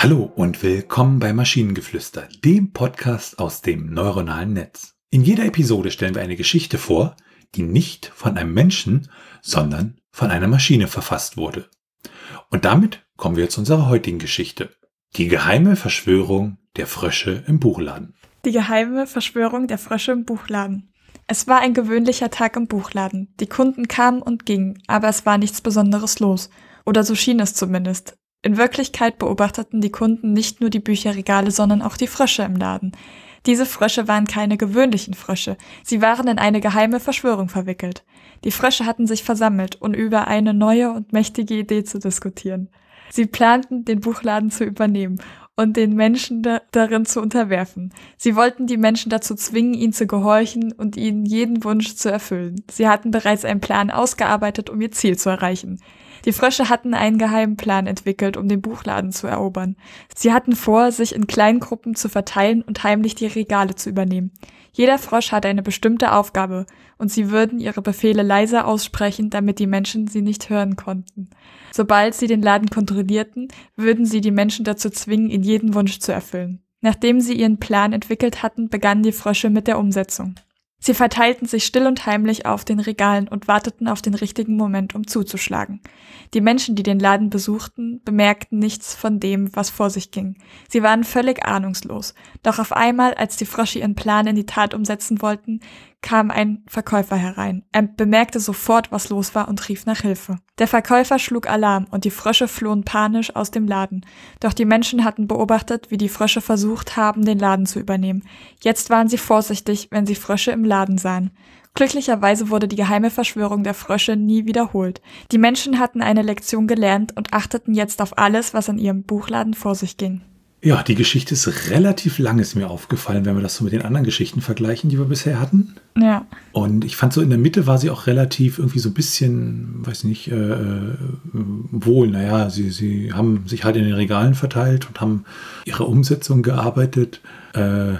Hallo und willkommen bei Maschinengeflüster, dem Podcast aus dem neuronalen Netz. In jeder Episode stellen wir eine Geschichte vor, die nicht von einem Menschen, sondern von einer Maschine verfasst wurde. Und damit kommen wir zu unserer heutigen Geschichte. Die geheime Verschwörung der Frösche im Buchladen. Die geheime Verschwörung der Frösche im Buchladen. Es war ein gewöhnlicher Tag im Buchladen. Die Kunden kamen und gingen, aber es war nichts Besonderes los. Oder so schien es zumindest. In Wirklichkeit beobachteten die Kunden nicht nur die Bücherregale, sondern auch die Frösche im Laden. Diese Frösche waren keine gewöhnlichen Frösche, sie waren in eine geheime Verschwörung verwickelt. Die Frösche hatten sich versammelt, um über eine neue und mächtige Idee zu diskutieren. Sie planten, den Buchladen zu übernehmen und den Menschen da darin zu unterwerfen. Sie wollten die Menschen dazu zwingen, ihnen zu gehorchen und ihnen jeden Wunsch zu erfüllen. Sie hatten bereits einen Plan ausgearbeitet, um ihr Ziel zu erreichen. Die Frösche hatten einen geheimen Plan entwickelt, um den Buchladen zu erobern. Sie hatten vor, sich in kleinen Gruppen zu verteilen und heimlich die Regale zu übernehmen. Jeder Frosch hatte eine bestimmte Aufgabe, und sie würden ihre Befehle leise aussprechen, damit die Menschen sie nicht hören konnten. Sobald sie den Laden kontrollierten, würden sie die Menschen dazu zwingen, ihn jeden Wunsch zu erfüllen. Nachdem sie ihren Plan entwickelt hatten, begannen die Frösche mit der Umsetzung. Sie verteilten sich still und heimlich auf den Regalen und warteten auf den richtigen Moment, um zuzuschlagen. Die Menschen, die den Laden besuchten, bemerkten nichts von dem, was vor sich ging. Sie waren völlig ahnungslos. Doch auf einmal, als die Frösche ihren Plan in die Tat umsetzen wollten, kam ein Verkäufer herein. Er bemerkte sofort, was los war und rief nach Hilfe. Der Verkäufer schlug Alarm und die Frösche flohen panisch aus dem Laden. Doch die Menschen hatten beobachtet, wie die Frösche versucht haben, den Laden zu übernehmen. Jetzt waren sie vorsichtig, wenn sie Frösche im Laden sahen. Glücklicherweise wurde die geheime Verschwörung der Frösche nie wiederholt. Die Menschen hatten eine Lektion gelernt und achteten jetzt auf alles, was in ihrem Buchladen vor sich ging. Ja, die Geschichte ist relativ lang, ist mir aufgefallen, wenn wir das so mit den anderen Geschichten vergleichen, die wir bisher hatten. Ja. Und ich fand so in der Mitte war sie auch relativ irgendwie so ein bisschen, weiß nicht, äh, äh, wohl. Naja, sie, sie haben sich halt in den Regalen verteilt und haben ihre Umsetzung gearbeitet. Äh,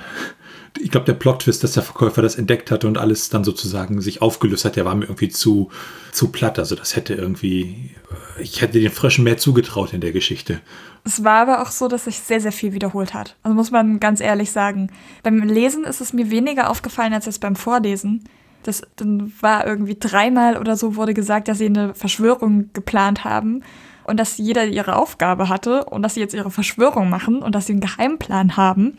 ich glaube, der Plot-Twist, dass der Verkäufer das entdeckt hatte und alles dann sozusagen sich aufgelöst hat, der war mir irgendwie zu, zu platt. Also das hätte irgendwie, ich hätte den Fröschen mehr zugetraut in der Geschichte. Es war aber auch so, dass sich sehr, sehr viel wiederholt hat. Also muss man ganz ehrlich sagen. Beim Lesen ist es mir weniger aufgefallen als jetzt beim Vorlesen. Das dann war irgendwie dreimal oder so wurde gesagt, dass sie eine Verschwörung geplant haben und dass jeder ihre Aufgabe hatte und dass sie jetzt ihre Verschwörung machen und dass sie einen Geheimplan haben.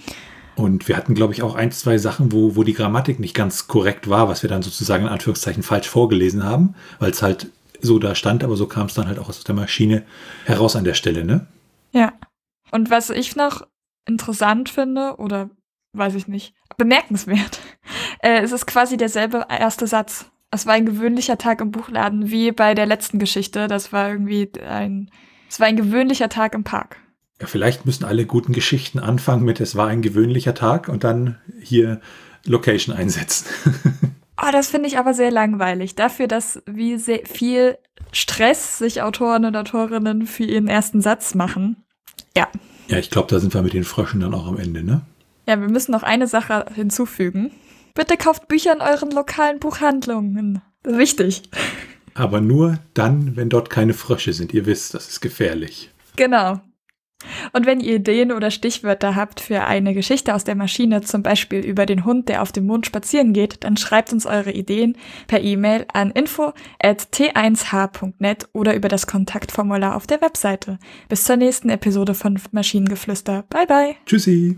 Und wir hatten, glaube ich, auch ein, zwei Sachen, wo, wo die Grammatik nicht ganz korrekt war, was wir dann sozusagen in Anführungszeichen falsch vorgelesen haben, weil es halt so da stand, aber so kam es dann halt auch aus der Maschine heraus an der Stelle, ne? Ja. Und was ich noch interessant finde, oder weiß ich nicht, bemerkenswert, äh, es ist quasi derselbe erste Satz. Es war ein gewöhnlicher Tag im Buchladen, wie bei der letzten Geschichte. Das war irgendwie ein, es war ein gewöhnlicher Tag im Park. Ja, vielleicht müssen alle guten Geschichten anfangen mit es war ein gewöhnlicher Tag und dann hier Location einsetzen. oh, das finde ich aber sehr langweilig. Dafür, dass wie sehr viel Stress sich Autoren und Autorinnen für ihren ersten Satz machen. Ja. Ja, ich glaube, da sind wir mit den Fröschen dann auch am Ende, ne? Ja, wir müssen noch eine Sache hinzufügen. Bitte kauft Bücher in euren lokalen Buchhandlungen. Das ist wichtig. Aber nur dann, wenn dort keine Frösche sind. Ihr wisst, das ist gefährlich. Genau. Und wenn ihr Ideen oder Stichwörter habt für eine Geschichte aus der Maschine, zum Beispiel über den Hund, der auf dem Mond spazieren geht, dann schreibt uns eure Ideen per E-Mail an info@t1h.net oder über das Kontaktformular auf der Webseite. Bis zur nächsten Episode von Maschinengeflüster. Bye bye. Tschüssi.